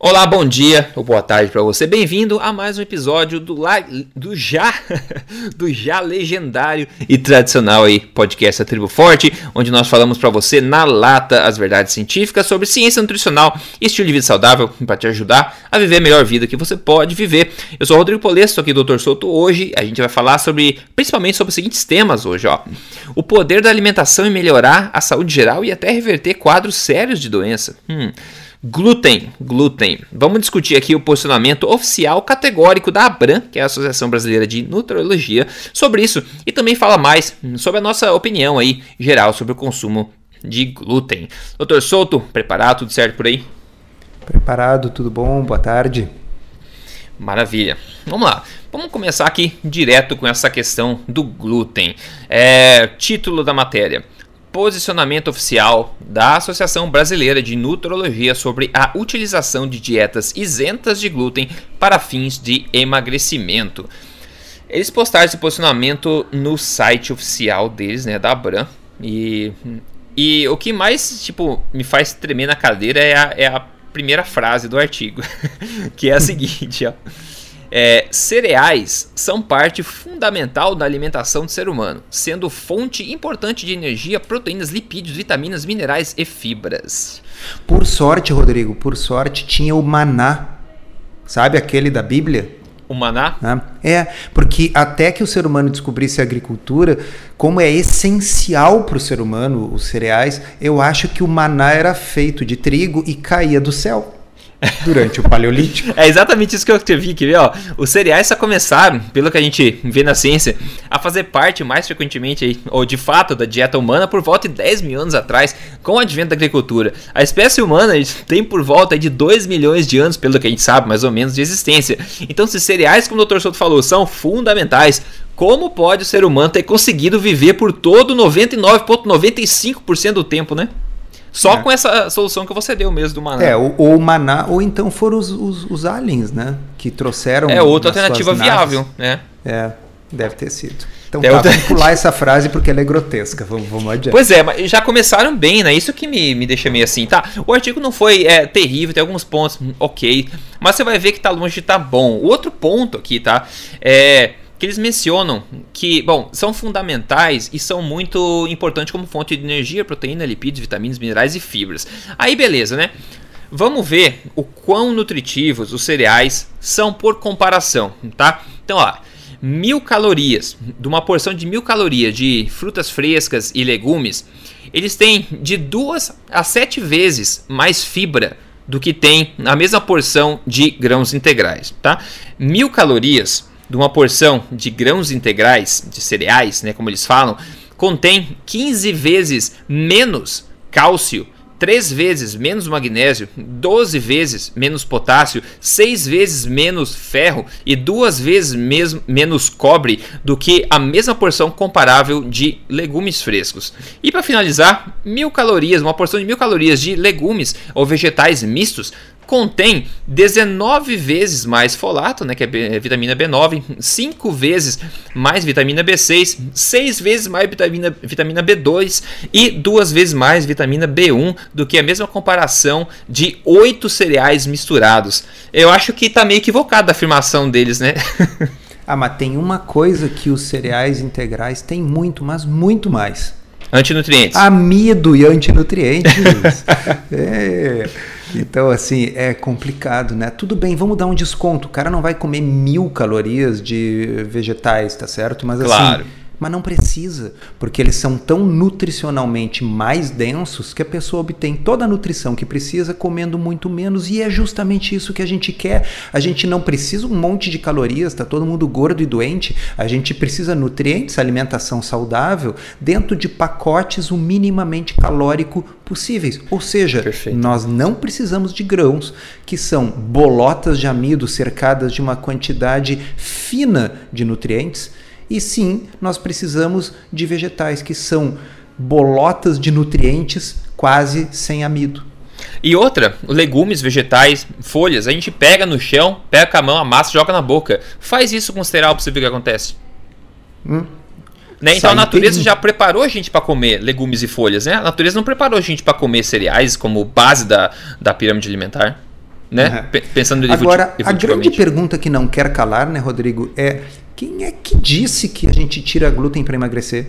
Olá, bom dia ou boa tarde para você. Bem-vindo a mais um episódio do, la... do já do já legendário e tradicional aí podcast A Tribo Forte, onde nós falamos para você na lata as verdades científicas sobre ciência nutricional e estilo de vida saudável para te ajudar a viver a melhor vida que você pode viver. Eu sou Rodrigo Polesso, estou aqui do Dr. Souto hoje. A gente vai falar sobre principalmente sobre os seguintes temas hoje, ó. O poder da alimentação em melhorar a saúde geral e até reverter quadros sérios de doença. Hum. Glúten, glúten. Vamos discutir aqui o posicionamento oficial categórico da ABRAM, que é a Associação Brasileira de Nutrologia, sobre isso e também fala mais sobre a nossa opinião aí geral sobre o consumo de glúten. Doutor Souto, preparado? Tudo certo por aí? Preparado, tudo bom? Boa tarde. Maravilha. Vamos lá. Vamos começar aqui direto com essa questão do glúten. É, título da matéria posicionamento oficial da Associação Brasileira de Nutrologia sobre a utilização de dietas isentas de glúten para fins de emagrecimento. Eles postaram esse posicionamento no site oficial deles, né, da Abram. E, e o que mais, tipo, me faz tremer na cadeira é a, é a primeira frase do artigo, que é a seguinte, ó. É, cereais são parte fundamental da alimentação do ser humano, sendo fonte importante de energia, proteínas, lipídios, vitaminas, minerais e fibras. Por sorte, Rodrigo, por sorte tinha o maná. Sabe aquele da Bíblia? O maná? É, porque até que o ser humano descobrisse a agricultura, como é essencial para o ser humano os cereais, eu acho que o maná era feito de trigo e caía do céu durante o Paleolítico. É exatamente isso que eu vi aqui, ó. Os cereais só começaram, pelo que a gente vê na ciência, a fazer parte mais frequentemente, aí, ou de fato, da dieta humana por volta de 10 mil anos atrás, com o advento da agricultura. A espécie humana tem por volta de 2 milhões de anos, pelo que a gente sabe, mais ou menos, de existência. Então, se cereais, como o Dr. Souto falou, são fundamentais, como pode o ser humano ter conseguido viver por todo 99,95% do tempo, né? Só é. com essa solução que você deu mesmo do Maná. É, ou, o Maná, ou então foram os, os, os, aliens, né? Que trouxeram. É outra alternativa viável, né? É, deve ter sido. Então tá, outra... vamos pular essa frase porque ela é grotesca. Vamos, vamos adiante. Pois é, mas já começaram bem, né? Isso que me, me deixa meio assim, tá? O artigo não foi é, terrível, tem alguns pontos ok, mas você vai ver que tá longe de tá bom. O outro ponto aqui, tá? É que eles mencionam que, bom, são fundamentais e são muito importantes como fonte de energia, proteína, lipídios, vitaminas, minerais e fibras. Aí beleza, né? Vamos ver o quão nutritivos os cereais são por comparação, tá? Então, ó, mil calorias, de uma porção de mil calorias de frutas frescas e legumes, eles têm de duas a sete vezes mais fibra do que tem a mesma porção de grãos integrais, tá? Mil calorias de uma porção de grãos integrais, de cereais, né, como eles falam, contém 15 vezes menos cálcio, 3 vezes menos magnésio, 12 vezes menos potássio, 6 vezes menos ferro e 2 vezes mes menos cobre do que a mesma porção comparável de legumes frescos. E para finalizar, mil calorias, uma porção de mil calorias de legumes ou vegetais mistos contém 19 vezes mais folato, né, que é, é vitamina B9, 5 vezes mais vitamina B6, 6 vezes mais vitamina, vitamina B2 e 2 vezes mais vitamina B1 do que a mesma comparação de 8 cereais misturados. Eu acho que está meio equivocada a afirmação deles, né? ah, mas tem uma coisa que os cereais integrais têm muito, mas muito mais. Antinutrientes. Amido e antinutrientes. é. Então, assim, é complicado, né? Tudo bem, vamos dar um desconto. O cara não vai comer mil calorias de vegetais, tá certo? Mas assim, claro. assim mas não precisa, porque eles são tão nutricionalmente mais densos que a pessoa obtém toda a nutrição que precisa comendo muito menos e é justamente isso que a gente quer. A gente não precisa um monte de calorias, tá todo mundo gordo e doente. A gente precisa nutrientes, alimentação saudável dentro de pacotes o minimamente calórico possíveis. Ou seja, Perfeito. nós não precisamos de grãos que são bolotas de amido cercadas de uma quantidade fina de nutrientes e sim, nós precisamos de vegetais que são bolotas de nutrientes quase sem amido. E outra, legumes, vegetais, folhas, a gente pega no chão, pega com a mão, amassa, joga na boca. Faz isso com cereal para você ver o que acontece. Hum. Né? Então a natureza já preparou a gente para comer legumes e folhas, né? A natureza não preparou a gente para comer cereais como base da, da pirâmide alimentar. Né? Uhum. Pensando Agora, a grande pergunta que não quer calar, né, Rodrigo, é quem é que disse que a gente tira glúten para emagrecer?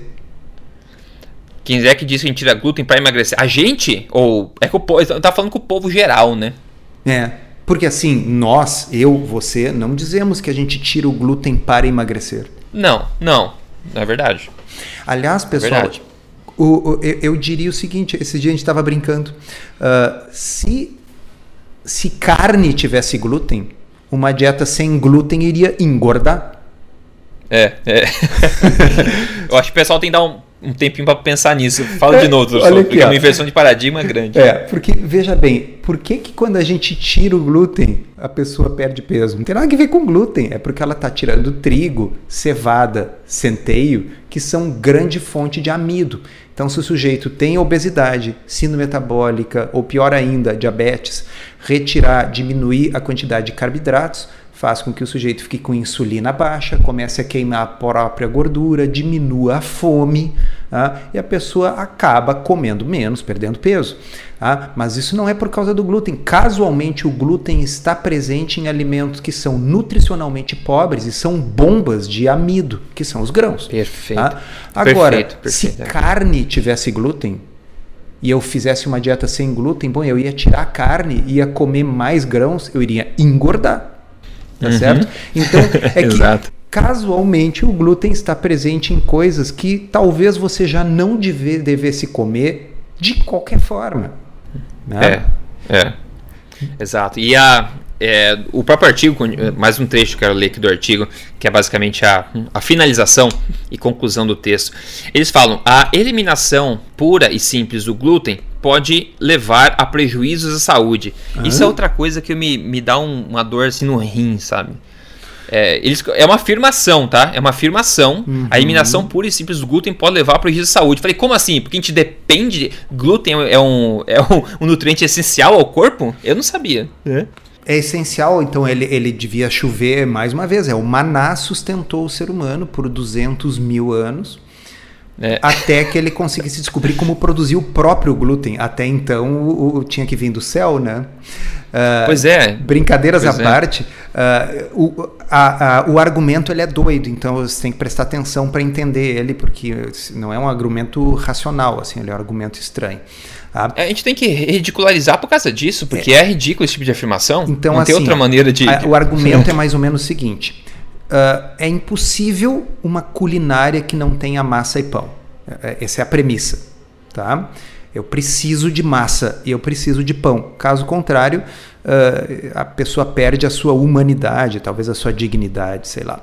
Quem é que disse que a gente tira glúten para emagrecer? A gente? Ou é que o povo, tá falando com o povo geral, né? É. Porque assim, nós, eu, você, não dizemos que a gente tira o glúten para emagrecer. Não, não. Não é verdade. Aliás, pessoal, é verdade. O, o, eu, eu, diria o seguinte: esse dia a gente estava brincando. Uh, se, se carne tivesse glúten, uma dieta sem glúten iria engordar. É, é. eu acho que o pessoal tem que dar um um tempinho para pensar nisso. Fala é, de novo, professor, aqui, porque é uma inversão de paradigma grande. É, porque, veja bem, por que, que quando a gente tira o glúten, a pessoa perde peso? Não tem nada a ver com glúten, é porque ela está tirando trigo, cevada, centeio, que são grande fonte de amido. Então, se o sujeito tem obesidade, síndrome metabólica ou pior ainda, diabetes, retirar, diminuir a quantidade de carboidratos, faz com que o sujeito fique com insulina baixa, comece a queimar a própria gordura, diminua a fome tá? e a pessoa acaba comendo menos, perdendo peso. Tá? Mas isso não é por causa do glúten. Casualmente, o glúten está presente em alimentos que são nutricionalmente pobres e são bombas de amido, que são os grãos. Perfeito. Tá? Agora, perfeito, perfeito. se carne tivesse glúten, e eu fizesse uma dieta sem glúten, bom, eu ia tirar a carne, ia comer mais grãos, eu iria engordar tá uhum. certo? Então, é que casualmente o glúten está presente em coisas que talvez você já não deve, devesse comer de qualquer forma. Né? É, é. Exato. E a, é, o próprio artigo, mais um trecho que eu quero ler aqui do artigo, que é basicamente a, a finalização e conclusão do texto. Eles falam: a eliminação pura e simples do glúten pode levar a prejuízos à saúde. Isso é outra coisa que me, me dá um, uma dor assim no rim, sabe? É, eles, é uma afirmação, tá? É uma afirmação. Uhum. A eliminação pura e simples do glúten pode levar a prejuízo à saúde. Falei, como assim? Porque a gente depende. Glúten é um, é um, um nutriente essencial ao corpo? Eu não sabia. É. É essencial, então ele, ele devia chover mais uma vez. É o maná sustentou o ser humano por 200 mil anos. É. Até que ele conseguisse descobrir como produzir o próprio glúten. Até então o, o tinha que vir do céu, né? Uh, pois é. Brincadeiras pois à é. parte, uh, o, a, a, o argumento ele é doido, então você tem que prestar atenção para entender ele, porque não é um argumento racional, assim, ele é um argumento estranho. A gente tem que ridicularizar por causa disso, porque é, é ridículo esse tipo de afirmação. Então, não assim, tem outra maneira de. A, o argumento é mais ou menos o seguinte: uh, é impossível uma culinária que não tenha massa e pão. É, é, essa é a premissa, tá? Eu preciso de massa e eu preciso de pão. Caso contrário, uh, a pessoa perde a sua humanidade, talvez a sua dignidade, sei lá.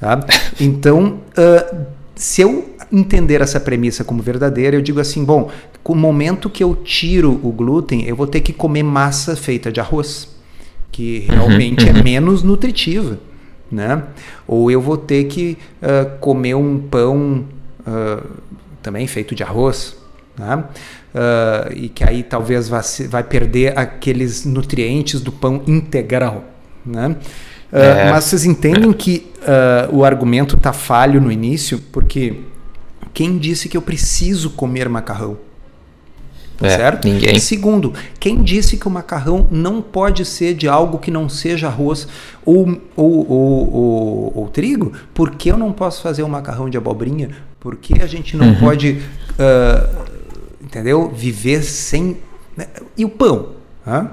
Tá? Então, uh, se eu entender essa premissa como verdadeira, eu digo assim: bom, com o momento que eu tiro o glúten, eu vou ter que comer massa feita de arroz, que uhum, realmente é uhum, é menos nutritiva né? Ou eu vou ter que uh, comer um pão uh, também feito de arroz, né? Uh, e que aí talvez vai, vai, perder aqueles nutrientes do pão integral, né? É. Mas vocês entendem que o argumento está falho no início, porque quem disse que eu preciso comer macarrão? Tá é, certo? Ninguém. E segundo, quem disse que o macarrão não pode ser de algo que não seja arroz ou, ou, ou, ou, ou trigo? Por que eu não posso fazer um macarrão de abobrinha? Por que a gente não uhum. pode, uh, entendeu? Viver sem. Né? E o pão? Hã?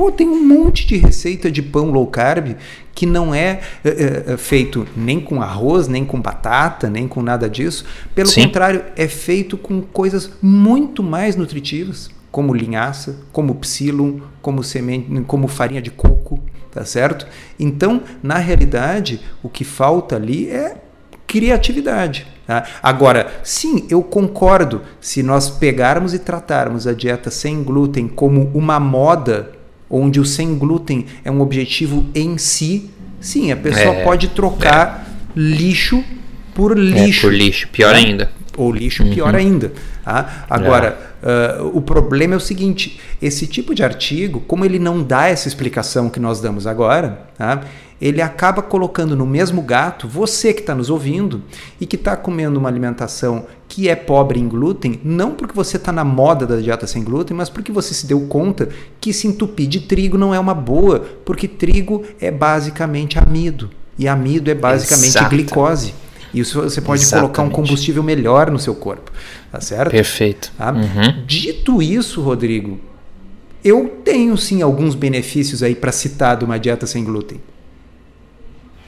Pô, tem um monte de receita de pão low carb que não é, é, é feito nem com arroz, nem com batata, nem com nada disso. Pelo Sim. contrário, é feito com coisas muito mais nutritivas, como linhaça, como psilum, como semente, como farinha de coco, tá certo? Então, na realidade, o que falta ali é criatividade. Tá? Agora, sim, eu concordo. Se nós pegarmos e tratarmos a dieta sem glúten como uma moda onde o sem glúten é um objetivo em si, sim, a pessoa é, pode trocar é. lixo por lixo. É, por lixo, pior né? ainda. ou lixo pior uhum. ainda. Tá? Agora, uh, o problema é o seguinte: esse tipo de artigo, como ele não dá essa explicação que nós damos agora, tá? Ele acaba colocando no mesmo gato você que está nos ouvindo e que está comendo uma alimentação que é pobre em glúten, não porque você está na moda da dieta sem glúten, mas porque você se deu conta que se entupir de trigo não é uma boa, porque trigo é basicamente amido e amido é basicamente Exato. glicose. Isso você pode Exatamente. colocar um combustível melhor no seu corpo, tá certo? Perfeito. Tá? Uhum. Dito isso, Rodrigo, eu tenho sim alguns benefícios aí para citar de uma dieta sem glúten.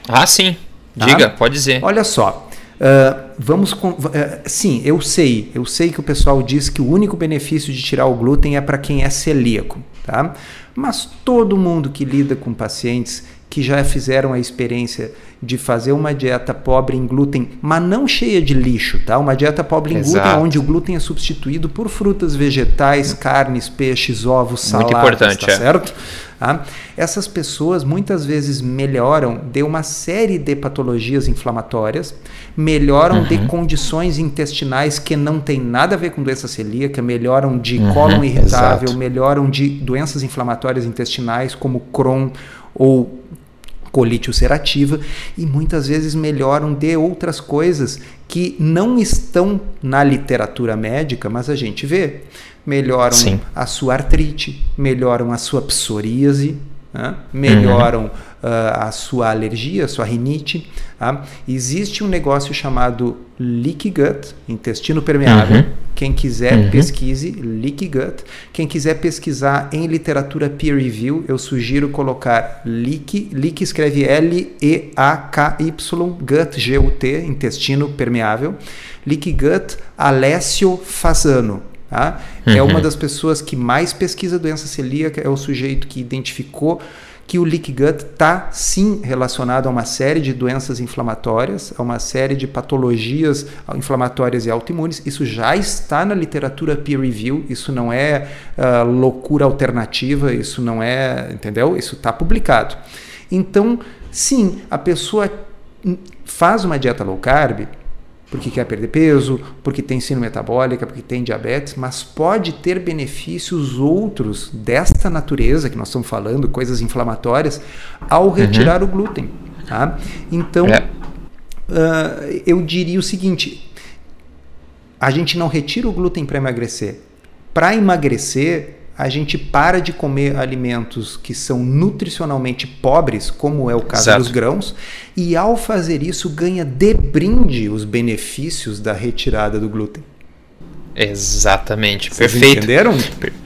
Ah, sim. Tá? Diga, tá? pode dizer. Olha só. Uh, vamos com, uh, sim, eu sei, eu sei que o pessoal diz que o único benefício de tirar o glúten é para quem é celíaco, tá? Mas todo mundo que lida com pacientes que já fizeram a experiência de fazer uma dieta pobre em glúten, mas não cheia de lixo, tá? Uma dieta pobre em Exato. glúten onde o glúten é substituído por frutas, vegetais, carnes, peixes, ovos, saladas, Muito importante, tá é. certo? Tá? Essas pessoas muitas vezes melhoram de uma série de patologias inflamatórias, melhoram uhum. de condições intestinais que não tem nada a ver com doença celíaca, melhoram de uhum, cólon irritável, exato. melhoram de doenças inflamatórias intestinais como Crohn ou colite ulcerativa e muitas vezes melhoram de outras coisas que não estão na literatura médica, mas a gente vê. Melhoram Sim. a sua artrite, melhoram a sua psoríase, né? melhoram uhum. uh, a sua alergia, a sua rinite. Tá? Existe um negócio chamado leaky gut, intestino permeável. Uhum. Quem quiser, uhum. pesquise leaky gut. Quem quiser pesquisar em literatura peer review, eu sugiro colocar leaky, leaky escreve L-E-A-K-Y, gut, G-U-T, intestino permeável. Leaky gut, Alessio Fasano. Tá? Uhum. É uma das pessoas que mais pesquisa doença celíaca, é o sujeito que identificou que o leak gut está sim relacionado a uma série de doenças inflamatórias, a uma série de patologias inflamatórias e autoimunes. Isso já está na literatura peer review, isso não é uh, loucura alternativa, isso não é, entendeu? Isso está publicado. Então, sim, a pessoa faz uma dieta low carb, porque quer perder peso, porque tem síndrome metabólica, porque tem diabetes, mas pode ter benefícios outros desta natureza que nós estamos falando, coisas inflamatórias, ao uhum. retirar uhum. o glúten. Tá? Então, é. uh, eu diria o seguinte: a gente não retira o glúten para emagrecer. Para emagrecer, a gente para de comer alimentos que são nutricionalmente pobres, como é o caso Exato. dos grãos, e ao fazer isso ganha de brinde os benefícios da retirada do glúten. Exatamente, Vocês perfeito. Entenderam?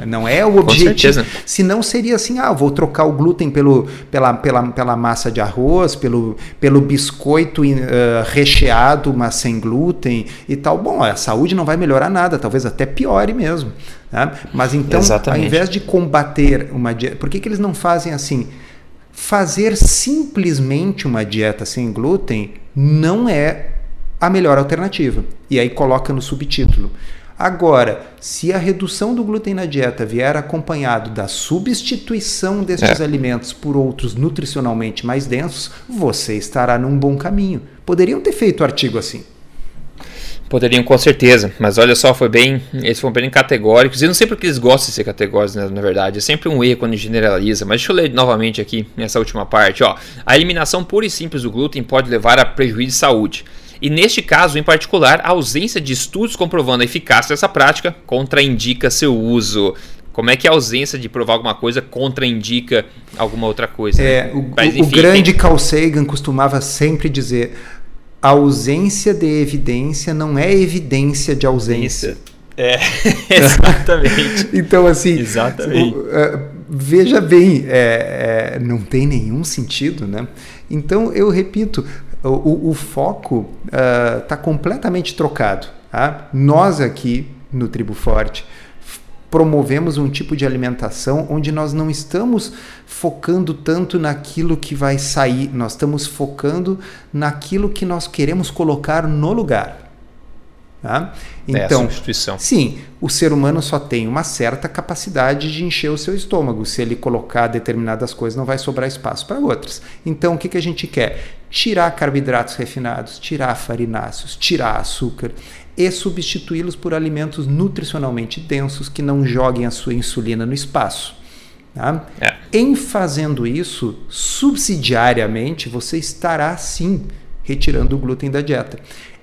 Não é o objetivo. Se não seria assim, ah, vou trocar o glúten pelo, pela, pela, pela massa de arroz, pelo, pelo biscoito uh, recheado, mas sem glúten e tal. Bom, a saúde não vai melhorar nada, talvez até piore mesmo. Né? Mas então, Exatamente. ao invés de combater uma dieta, por que, que eles não fazem assim? Fazer simplesmente uma dieta sem glúten não é a melhor alternativa. E aí coloca no subtítulo Agora, se a redução do glúten na dieta vier acompanhado da substituição destes é. alimentos por outros nutricionalmente mais densos, você estará num bom caminho. Poderiam ter feito o artigo assim. Poderiam com certeza, mas olha só, foi bem, eles foram bem categóricos. Eu não sei porque eles gostam de ser categóricos, né, na verdade. É sempre um erro quando generaliza. Mas deixa eu ler novamente aqui nessa última parte. Ó, a eliminação pura e simples do glúten pode levar a prejuízo de saúde. E neste caso em particular, a ausência de estudos comprovando a eficácia dessa prática contraindica seu uso. Como é que a ausência de provar alguma coisa contraindica alguma outra coisa? É, né? o, Mas, enfim, o, grande tem... Carl Sagan costumava sempre dizer: a ausência de evidência não é evidência de ausência. É, exatamente. então, assim, exatamente. O, uh, veja bem, é, é, não tem nenhum sentido, né? Então, eu repito, o, o foco está uh, completamente trocado. Tá? Nós aqui no Tribo Forte promovemos um tipo de alimentação onde nós não estamos focando tanto naquilo que vai sair, nós estamos focando naquilo que nós queremos colocar no lugar. Tá? Então, é a substituição. sim, o ser humano só tem uma certa capacidade de encher o seu estômago. Se ele colocar determinadas coisas, não vai sobrar espaço para outras. Então, o que, que a gente quer? Tirar carboidratos refinados, tirar farináceos, tirar açúcar e substituí-los por alimentos nutricionalmente densos que não joguem a sua insulina no espaço. Tá? É. Em fazendo isso, subsidiariamente, você estará sim retirando o glúten da dieta.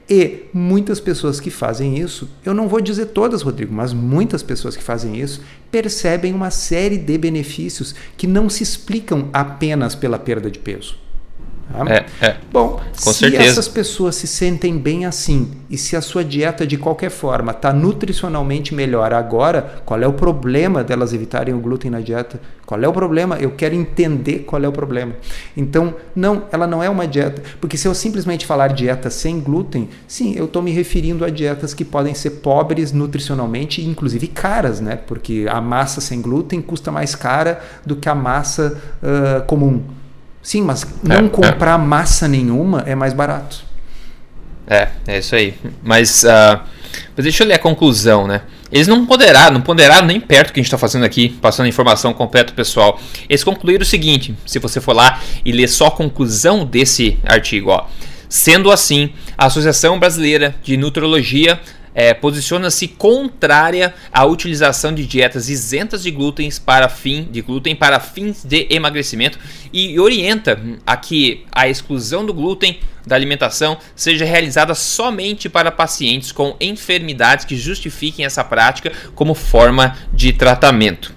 E muitas pessoas que fazem isso, eu não vou dizer todas, Rodrigo, mas muitas pessoas que fazem isso percebem uma série de benefícios que não se explicam apenas pela perda de peso. É, é. Bom, Com se certeza. essas pessoas se sentem bem assim e se a sua dieta de qualquer forma está nutricionalmente melhor agora, qual é o problema delas evitarem o glúten na dieta? Qual é o problema? Eu quero entender qual é o problema. Então, não, ela não é uma dieta. Porque se eu simplesmente falar dieta sem glúten, sim, eu estou me referindo a dietas que podem ser pobres nutricionalmente e inclusive caras, né? Porque a massa sem glúten custa mais cara do que a massa uh, comum. Sim, mas não é, é. comprar é. massa nenhuma é mais barato. É, é isso aí. Mas, uh, mas deixa eu ler a conclusão, né? Eles não ponderaram, não ponderaram nem perto do que a gente está fazendo aqui, passando informação completa pessoal. Eles concluíram o seguinte: se você for lá e ler só a conclusão desse artigo, ó. Sendo assim, a Associação Brasileira de Nutrologia é, posiciona-se contrária à utilização de dietas isentas de glúten para fim de glúten para fins de emagrecimento e orienta a que a exclusão do glúten da alimentação seja realizada somente para pacientes com enfermidades que justifiquem essa prática como forma de tratamento.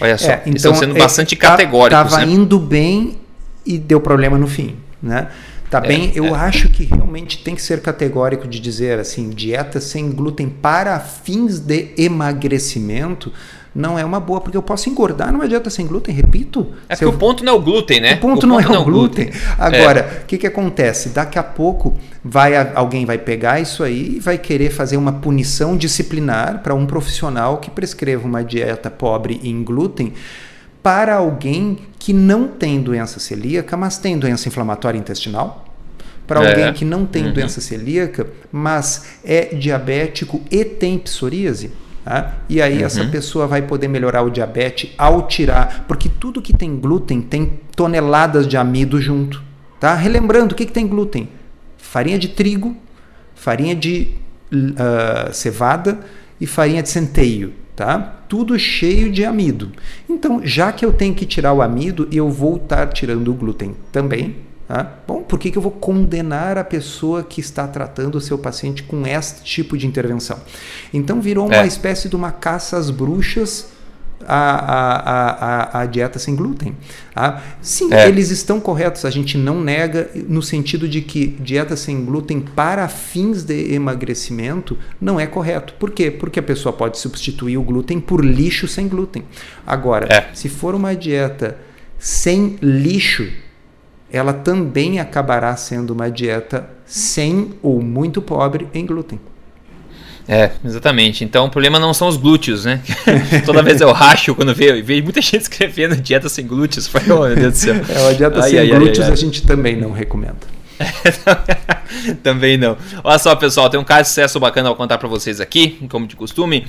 Olha só, é, então, estão sendo é, bastante tá, categóricos. Estava né? indo bem e deu problema no fim, né? Tá é, bem? Eu é. acho que realmente tem que ser categórico de dizer assim, dieta sem glúten para fins de emagrecimento não é uma boa, porque eu posso engordar numa dieta sem glúten, repito. É porque eu... o ponto não é o glúten, né? O ponto, o não, ponto é não, é o glúten. glúten. Agora, o é. que, que acontece? Daqui a pouco vai alguém vai pegar isso aí e vai querer fazer uma punição disciplinar para um profissional que prescreva uma dieta pobre em glúten para alguém que não tem doença celíaca, mas tem doença inflamatória intestinal, para é. alguém que não tem uhum. doença celíaca, mas é diabético e tem psoríase. Tá? E aí uhum. essa pessoa vai poder melhorar o diabetes ao tirar, porque tudo que tem glúten tem toneladas de amido junto. Tá? Relembrando, o que, que tem glúten? Farinha de trigo, farinha de uh, cevada e farinha de centeio tá? Tudo cheio de amido. Então, já que eu tenho que tirar o amido, eu vou estar tirando o glúten também. Tá? Bom, por que, que eu vou condenar a pessoa que está tratando o seu paciente com este tipo de intervenção? Então virou uma é. espécie de uma caça às bruxas a, a, a, a dieta sem glúten. Tá? Sim, é. eles estão corretos, a gente não nega no sentido de que dieta sem glúten para fins de emagrecimento não é correto. Por quê? Porque a pessoa pode substituir o glúten por lixo sem glúten. Agora, é. se for uma dieta sem lixo, ela também acabará sendo uma dieta sem ou muito pobre em glúten. É, exatamente. Então o problema não são os glúteos, né? Toda vez eu racho quando vejo, vejo muita gente escrevendo dieta sem glúteos. Foi, oh, meu Deus do céu. É, a dieta ai, sem ai, glúteos ai, a gente também não recomenda. também não. Olha só, pessoal, tem um caso de sucesso bacana ao contar para vocês aqui, como de costume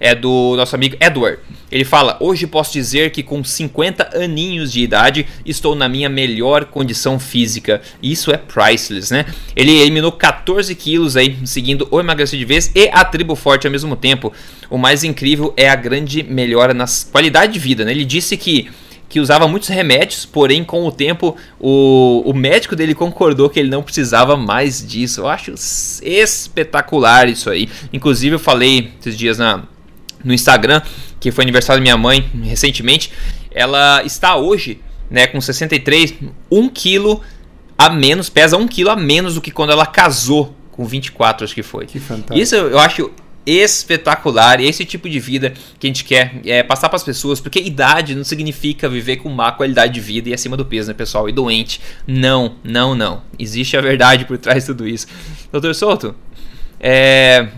é do nosso amigo Edward. Ele fala: Hoje posso dizer que com 50 aninhos de idade estou na minha melhor condição física. Isso é priceless, né? Ele eliminou 14 quilos aí, seguindo o emagrecer de vez e a tribo forte ao mesmo tempo. O mais incrível é a grande melhora na qualidade de vida, né? Ele disse que que usava muitos remédios, porém com o tempo o, o médico dele concordou que ele não precisava mais disso. Eu acho espetacular isso aí. Inclusive eu falei esses dias na, no Instagram, que foi aniversário da minha mãe recentemente, ela está hoje, né, com 63, 1 quilo a menos, pesa 1 quilo a menos do que quando ela casou com 24, acho que foi. Que fantástico. Isso eu acho espetacular e esse tipo de vida que a gente quer é, passar para as pessoas, porque idade não significa viver com má qualidade de vida e acima do peso, né, pessoal? E doente. Não, não, não. Existe a verdade por trás de tudo isso. Doutor Souto, é,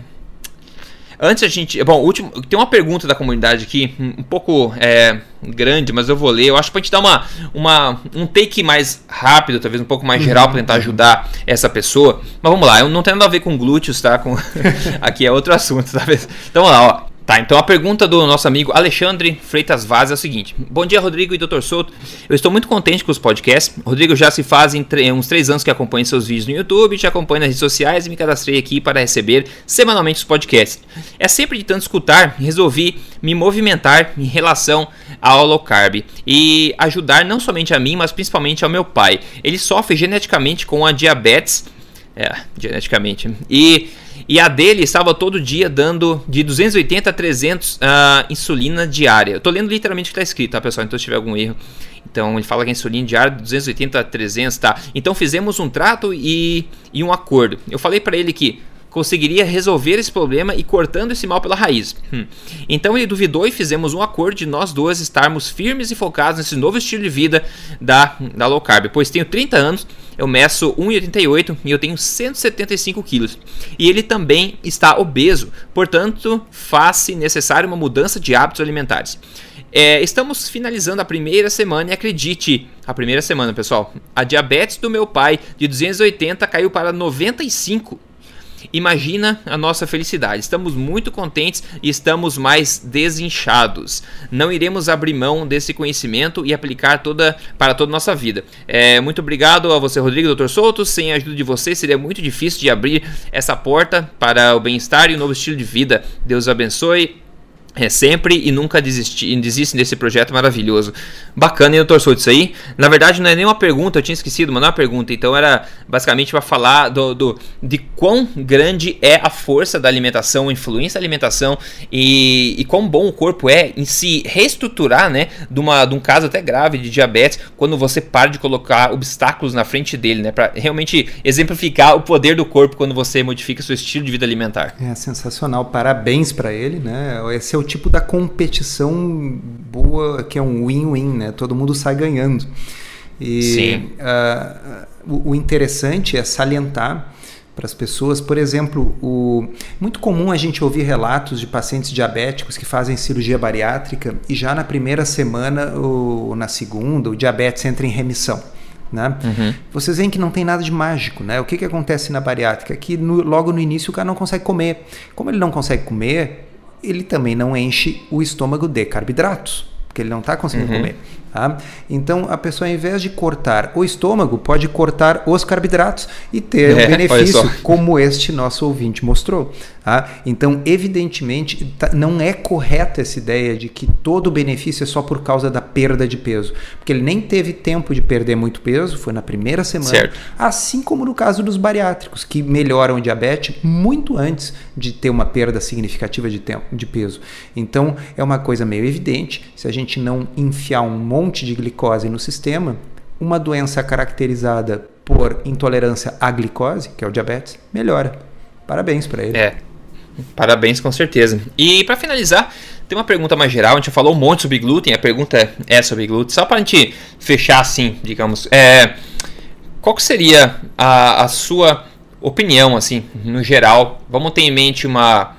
Antes a gente. Bom, último, tem uma pergunta da comunidade aqui, um pouco é, grande, mas eu vou ler. Eu acho que pra gente dar uma, uma, um take mais rápido, talvez um pouco mais geral, uhum. para tentar ajudar essa pessoa. Mas vamos lá, eu não tem nada a ver com glúteos, tá? Com... aqui é outro assunto, tá? Então vamos lá, ó. Tá, então a pergunta do nosso amigo Alexandre Freitas Vaz é o seguinte: Bom dia, Rodrigo e Dr. Souto. Eu estou muito contente com os podcasts. Rodrigo já se faz uns três anos que acompanha seus vídeos no YouTube, te acompanha nas redes sociais e me cadastrei aqui para receber semanalmente os podcasts. É sempre de tanto escutar, resolvi me movimentar em relação ao low carb e ajudar não somente a mim, mas principalmente ao meu pai. Ele sofre geneticamente com a diabetes. É, geneticamente. E e a dele estava todo dia dando de 280 a 300 uh, ah, insulina diária. Eu tô lendo literalmente o que está escrito, tá, pessoal? Então, se tiver algum erro. Então, ele fala que a insulina diária de 280 a 300, tá? Então, fizemos um trato e, e um acordo. Eu falei para ele que conseguiria resolver esse problema e cortando esse mal pela raiz. Hum. Então ele duvidou e fizemos um acordo de nós dois estarmos firmes e focados nesse novo estilo de vida da, da low carb. Pois tenho 30 anos, eu meço 1,88 e eu tenho 175 quilos. E ele também está obeso, portanto faz-se necessário uma mudança de hábitos alimentares. É, estamos finalizando a primeira semana e acredite, a primeira semana, pessoal, a diabetes do meu pai de 280 caiu para 95 Imagina a nossa felicidade. Estamos muito contentes e estamos mais desinchados. Não iremos abrir mão desse conhecimento e aplicar toda para toda a nossa vida. É, muito obrigado a você, Rodrigo, Dr. Souto. Sem a ajuda de você, seria muito difícil de abrir essa porta para o bem-estar e o um novo estilo de vida. Deus abençoe é, sempre e nunca desistir, desistem desse projeto maravilhoso. Bacana, hein, doutor Souto, isso aí? Na verdade, não é nem uma pergunta, eu tinha esquecido, mas não é uma pergunta. Então, era basicamente para falar do, do, de quão grande é a força da alimentação, a influência da alimentação e, e quão bom o corpo é em se reestruturar, né? De, uma, de um caso até grave de diabetes, quando você para de colocar obstáculos na frente dele, né? Para realmente exemplificar o poder do corpo quando você modifica seu estilo de vida alimentar. É sensacional, parabéns para ele, né? Esse é o tipo da competição boa que é um win-win, né? Todo mundo sai ganhando. E Sim. Uh, o, o interessante é salientar para as pessoas, por exemplo, o muito comum a gente ouvir relatos de pacientes diabéticos que fazem cirurgia bariátrica e já na primeira semana ou na segunda o diabetes entra em remissão. Né? Uhum. Vocês veem que não tem nada de mágico. Né? O que, que acontece na bariátrica? Que no, logo no início o cara não consegue comer. Como ele não consegue comer, ele também não enche o estômago de carboidratos, porque ele não está conseguindo uhum. comer. Tá? Então, a pessoa, ao invés de cortar o estômago, pode cortar os carboidratos e ter é, um benefício, como este nosso ouvinte mostrou. Tá? Então, evidentemente, tá, não é correta essa ideia de que todo o benefício é só por causa da perda de peso, porque ele nem teve tempo de perder muito peso, foi na primeira semana, certo. assim como no caso dos bariátricos, que melhoram o diabetes muito antes de ter uma perda significativa de tempo de peso. Então, é uma coisa meio evidente, se a gente não enfiar um monte de glicose no sistema, uma doença caracterizada por intolerância à glicose, que é o diabetes, melhora. Parabéns para ele. É. Parabéns, com certeza. E para finalizar, tem uma pergunta mais geral. A gente falou um monte sobre glúten. A pergunta é sobre glúten. Só para a gente fechar assim, digamos. É, qual seria a, a sua opinião, assim, no geral? Vamos ter em mente uma.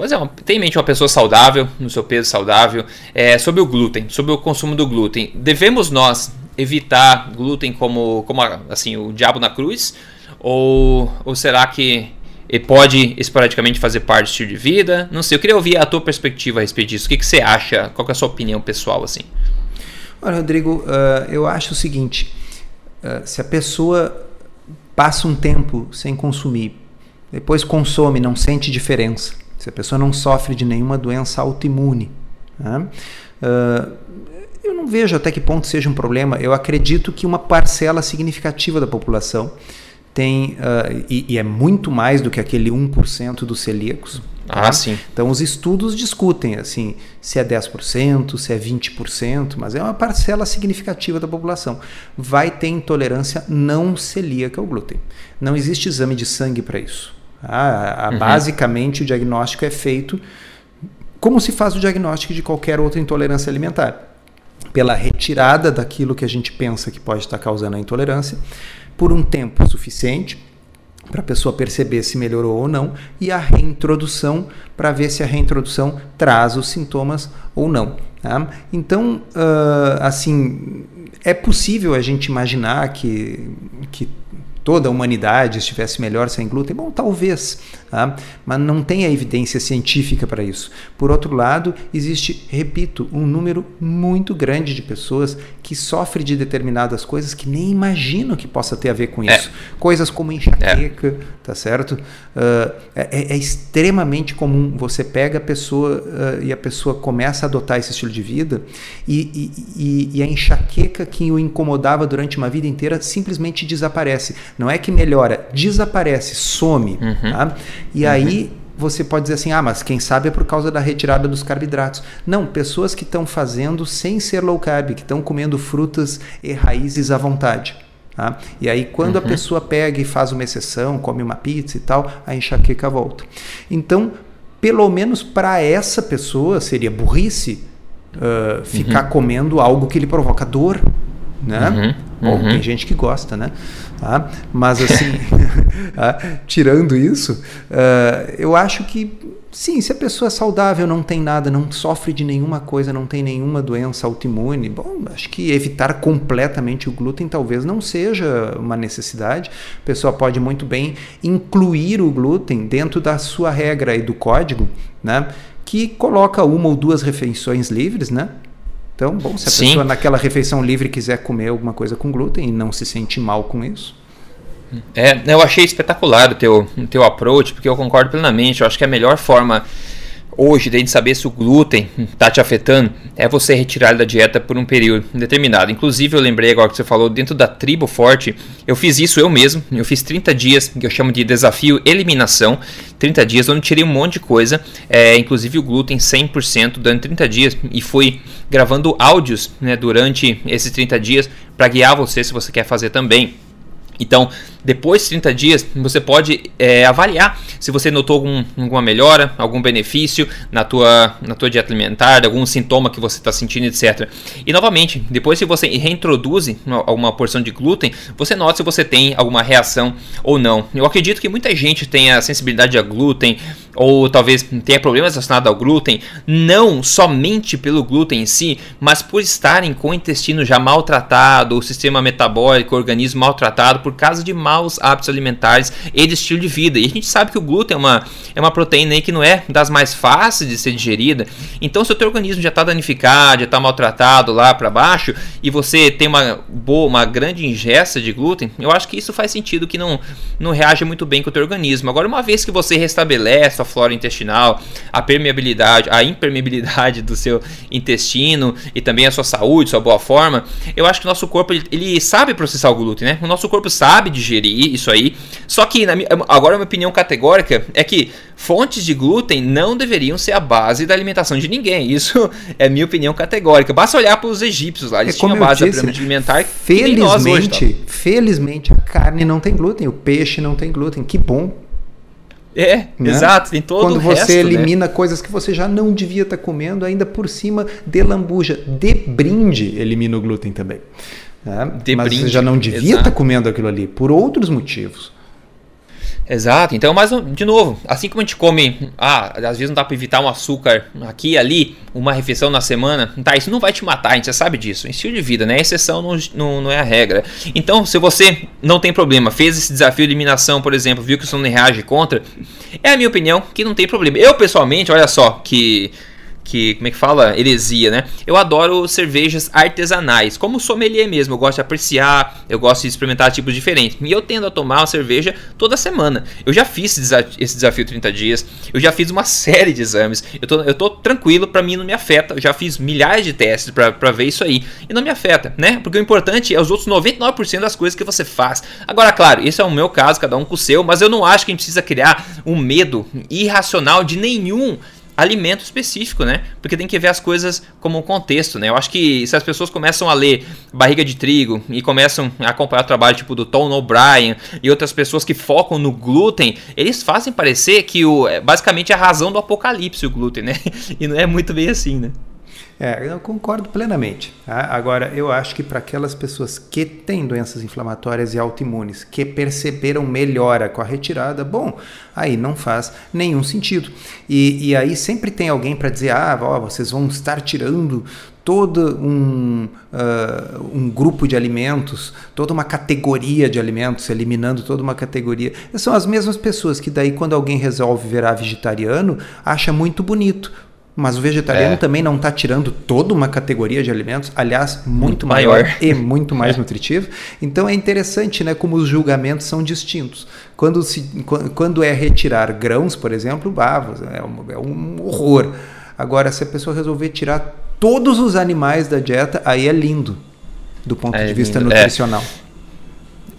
Pois é, tem em mente uma pessoa saudável, no seu peso saudável, é, sobre o glúten, sobre o consumo do glúten. Devemos nós evitar glúten como, como assim, o diabo na cruz? Ou, ou será que pode esporadicamente fazer parte do estilo de vida? Não sei, eu queria ouvir a tua perspectiva a respeito disso. O que, que você acha? Qual é a sua opinião pessoal assim? Olha, Rodrigo, uh, eu acho o seguinte: uh, se a pessoa passa um tempo sem consumir, depois consome, não sente diferença, se a pessoa não sofre de nenhuma doença autoimune, né? uh, eu não vejo até que ponto seja um problema. Eu acredito que uma parcela significativa da população tem, uh, e, e, é muito mais do que aquele 1% dos celíacos. Ah, tá? sim. Então os estudos discutem assim, se é 10%, se é 20%, mas é uma parcela significativa da população. Vai ter intolerância não celíaca ao glúten. Não existe exame de sangue para isso. Ah, uhum. Basicamente o diagnóstico é feito como se faz o diagnóstico de qualquer outra intolerância alimentar. Pela retirada daquilo que a gente pensa que pode estar causando a intolerância por um tempo suficiente para a pessoa perceber se melhorou ou não, e a reintrodução para ver se a reintrodução traz os sintomas ou não. Tá? Então, uh, assim, é possível a gente imaginar que, que toda a humanidade estivesse melhor sem glúten? Bom, talvez, tá? mas não tem a evidência científica para isso. Por outro lado, existe, repito, um número muito grande de pessoas que sofrem de determinadas coisas que nem imaginam que possa ter a ver com é. isso. É. Coisas como enxaqueca, é. tá certo? Uh, é, é, extremamente comum. Você pega a pessoa uh, e a pessoa começa a adotar esse estilo de vida e, e, e, e a enxaqueca que o incomodava durante uma vida inteira simplesmente desaparece não é que melhora, desaparece, some. Uhum. Tá? E uhum. aí você pode dizer assim, ah, mas quem sabe é por causa da retirada dos carboidratos. Não, pessoas que estão fazendo sem ser low carb, que estão comendo frutas e raízes à vontade. Tá? E aí, quando uhum. a pessoa pega e faz uma exceção, come uma pizza e tal, a enxaqueca volta. Então, pelo menos para essa pessoa, seria burrice uh, ficar uhum. comendo algo que lhe provoca dor. Né? Uhum. Bom, uhum. tem gente que gosta, né? Tá? Mas assim, tá? tirando isso, uh, eu acho que sim, se a pessoa é saudável, não tem nada, não sofre de nenhuma coisa, não tem nenhuma doença autoimune, bom, acho que evitar completamente o glúten talvez não seja uma necessidade. A pessoa pode muito bem incluir o glúten dentro da sua regra e do código, né? Que coloca uma ou duas refeições livres, né? Então, bom, se a Sim. pessoa naquela refeição livre quiser comer alguma coisa com glúten e não se sente mal com isso. É, eu achei espetacular o teu, o teu approach, porque eu concordo plenamente. Eu acho que a melhor forma hoje, de saber se o glúten está te afetando, é você retirar da dieta por um período determinado. Inclusive, eu lembrei agora que você falou, dentro da tribo forte, eu fiz isso eu mesmo. Eu fiz 30 dias, que eu chamo de desafio eliminação. 30 dias, onde tirei um monte de coisa, é, inclusive o glúten 100% durante 30 dias. E fui gravando áudios né, durante esses 30 dias para guiar você se você quer fazer também. Então, depois de 30 dias, você pode é, avaliar se você notou algum, alguma melhora, algum benefício na tua, na tua dieta alimentar, algum sintoma que você está sentindo, etc. E novamente, depois que você reintroduz uma porção de glúten, você nota se você tem alguma reação ou não. Eu acredito que muita gente tenha sensibilidade a glúten ou talvez tenha problemas relacionados ao glúten, não somente pelo glúten em si, mas por estarem com o intestino já maltratado, o sistema metabólico, o organismo maltratado por causa de maus hábitos alimentares e de estilo de vida. E a gente sabe que o glúten é uma, é uma proteína aí que não é das mais fáceis de ser digerida. Então, se o teu organismo já está danificado, já está maltratado lá para baixo, e você tem uma boa, uma grande ingesta de glúten, eu acho que isso faz sentido que não, não reage muito bem com o teu organismo. Agora, uma vez que você restabelece a flora intestinal, a permeabilidade, a impermeabilidade do seu intestino e também a sua saúde, sua boa forma, eu acho que o nosso corpo ele, ele sabe processar o glúten, né? O nosso corpo sabe digerir isso aí. Só que na, agora a minha opinião categórica é que fontes de glúten não deveriam ser a base da alimentação de ninguém. Isso é minha opinião categórica. Basta olhar para os egípcios lá, eles é tinham a base disse, da pirâmide alimentar. Felizmente, hoje, felizmente a carne não tem glúten, o peixe não tem glúten. Que bom. É, né? exato, tem todo Quando você resto, né? elimina né? coisas que você já não devia estar tá comendo, ainda por cima de lambuja, de brinde, elimina o glúten também. Né? Mas brinde, você já não devia estar comendo aquilo ali, por outros motivos. Exato. Então, mas de novo, assim como a gente come, ah, às vezes não dá para evitar um açúcar aqui e ali, uma refeição na semana, tá, isso não vai te matar, a gente já sabe disso. Em estilo de vida, né? A exceção não, não, não, é a regra. Então, se você não tem problema, fez esse desafio de eliminação, por exemplo, viu que você não reage contra, é a minha opinião que não tem problema. Eu, pessoalmente, olha só, que que, como é que fala? Heresia, né? Eu adoro cervejas artesanais, como sommelier mesmo. Eu gosto de apreciar, eu gosto de experimentar tipos diferentes. E eu tendo a tomar uma cerveja toda semana. Eu já fiz esse desafio 30 dias, eu já fiz uma série de exames. Eu tô, eu tô tranquilo, para mim não me afeta. Eu já fiz milhares de testes para ver isso aí e não me afeta, né? Porque o importante é os outros 99% das coisas que você faz. Agora, claro, esse é o meu caso, cada um com o seu, mas eu não acho que a gente precisa criar um medo irracional de nenhum alimento específico, né? Porque tem que ver as coisas como um contexto, né? Eu acho que se as pessoas começam a ler Barriga de Trigo e começam a acompanhar o trabalho tipo do Tom O'Brien e outras pessoas que focam no glúten, eles fazem parecer que o é basicamente a razão do apocalipse o glúten, né? E não é muito bem assim, né? É, eu concordo plenamente. Tá? Agora, eu acho que para aquelas pessoas que têm doenças inflamatórias e autoimunes, que perceberam melhora com a retirada, bom, aí não faz nenhum sentido. E, e aí sempre tem alguém para dizer: ah, ó, vocês vão estar tirando todo um, uh, um grupo de alimentos, toda uma categoria de alimentos, eliminando toda uma categoria. São as mesmas pessoas que daí quando alguém resolve virar vegetariano, acha muito bonito. Mas o vegetariano é. também não está tirando toda uma categoria de alimentos, aliás, muito, muito maior, maior, e muito mais é. nutritivo. Então é interessante né, como os julgamentos são distintos. Quando, se, quando é retirar grãos, por exemplo, ah, é, um, é um horror. Agora, se a pessoa resolver tirar todos os animais da dieta, aí é lindo, do ponto é de vista lindo. É. nutricional.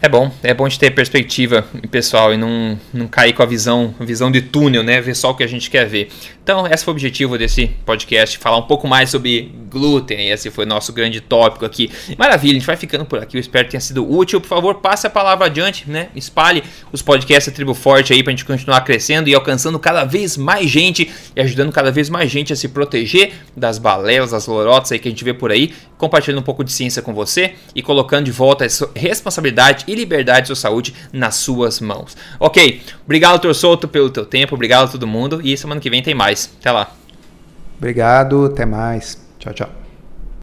É bom, é bom de ter perspectiva, pessoal, e não, não cair com a visão, visão de túnel, né? Ver só o que a gente quer ver. Então, esse foi o objetivo desse podcast, falar um pouco mais sobre glúten. Esse foi o nosso grande tópico aqui. Maravilha, a gente vai ficando por aqui. Eu espero que tenha sido útil. Por favor, passe a palavra adiante, né? Espalhe os podcasts da Tribo Forte aí pra gente continuar crescendo e alcançando cada vez mais gente e ajudando cada vez mais gente a se proteger das balelas, das lorotas aí que a gente vê por aí, compartilhando um pouco de ciência com você e colocando de volta essa responsabilidade e liberdade de sua saúde nas suas mãos. Ok, obrigado, Tor Souto, pelo teu tempo, obrigado a todo mundo e semana que vem tem mais. Até lá. Obrigado, até mais. Tchau, tchau.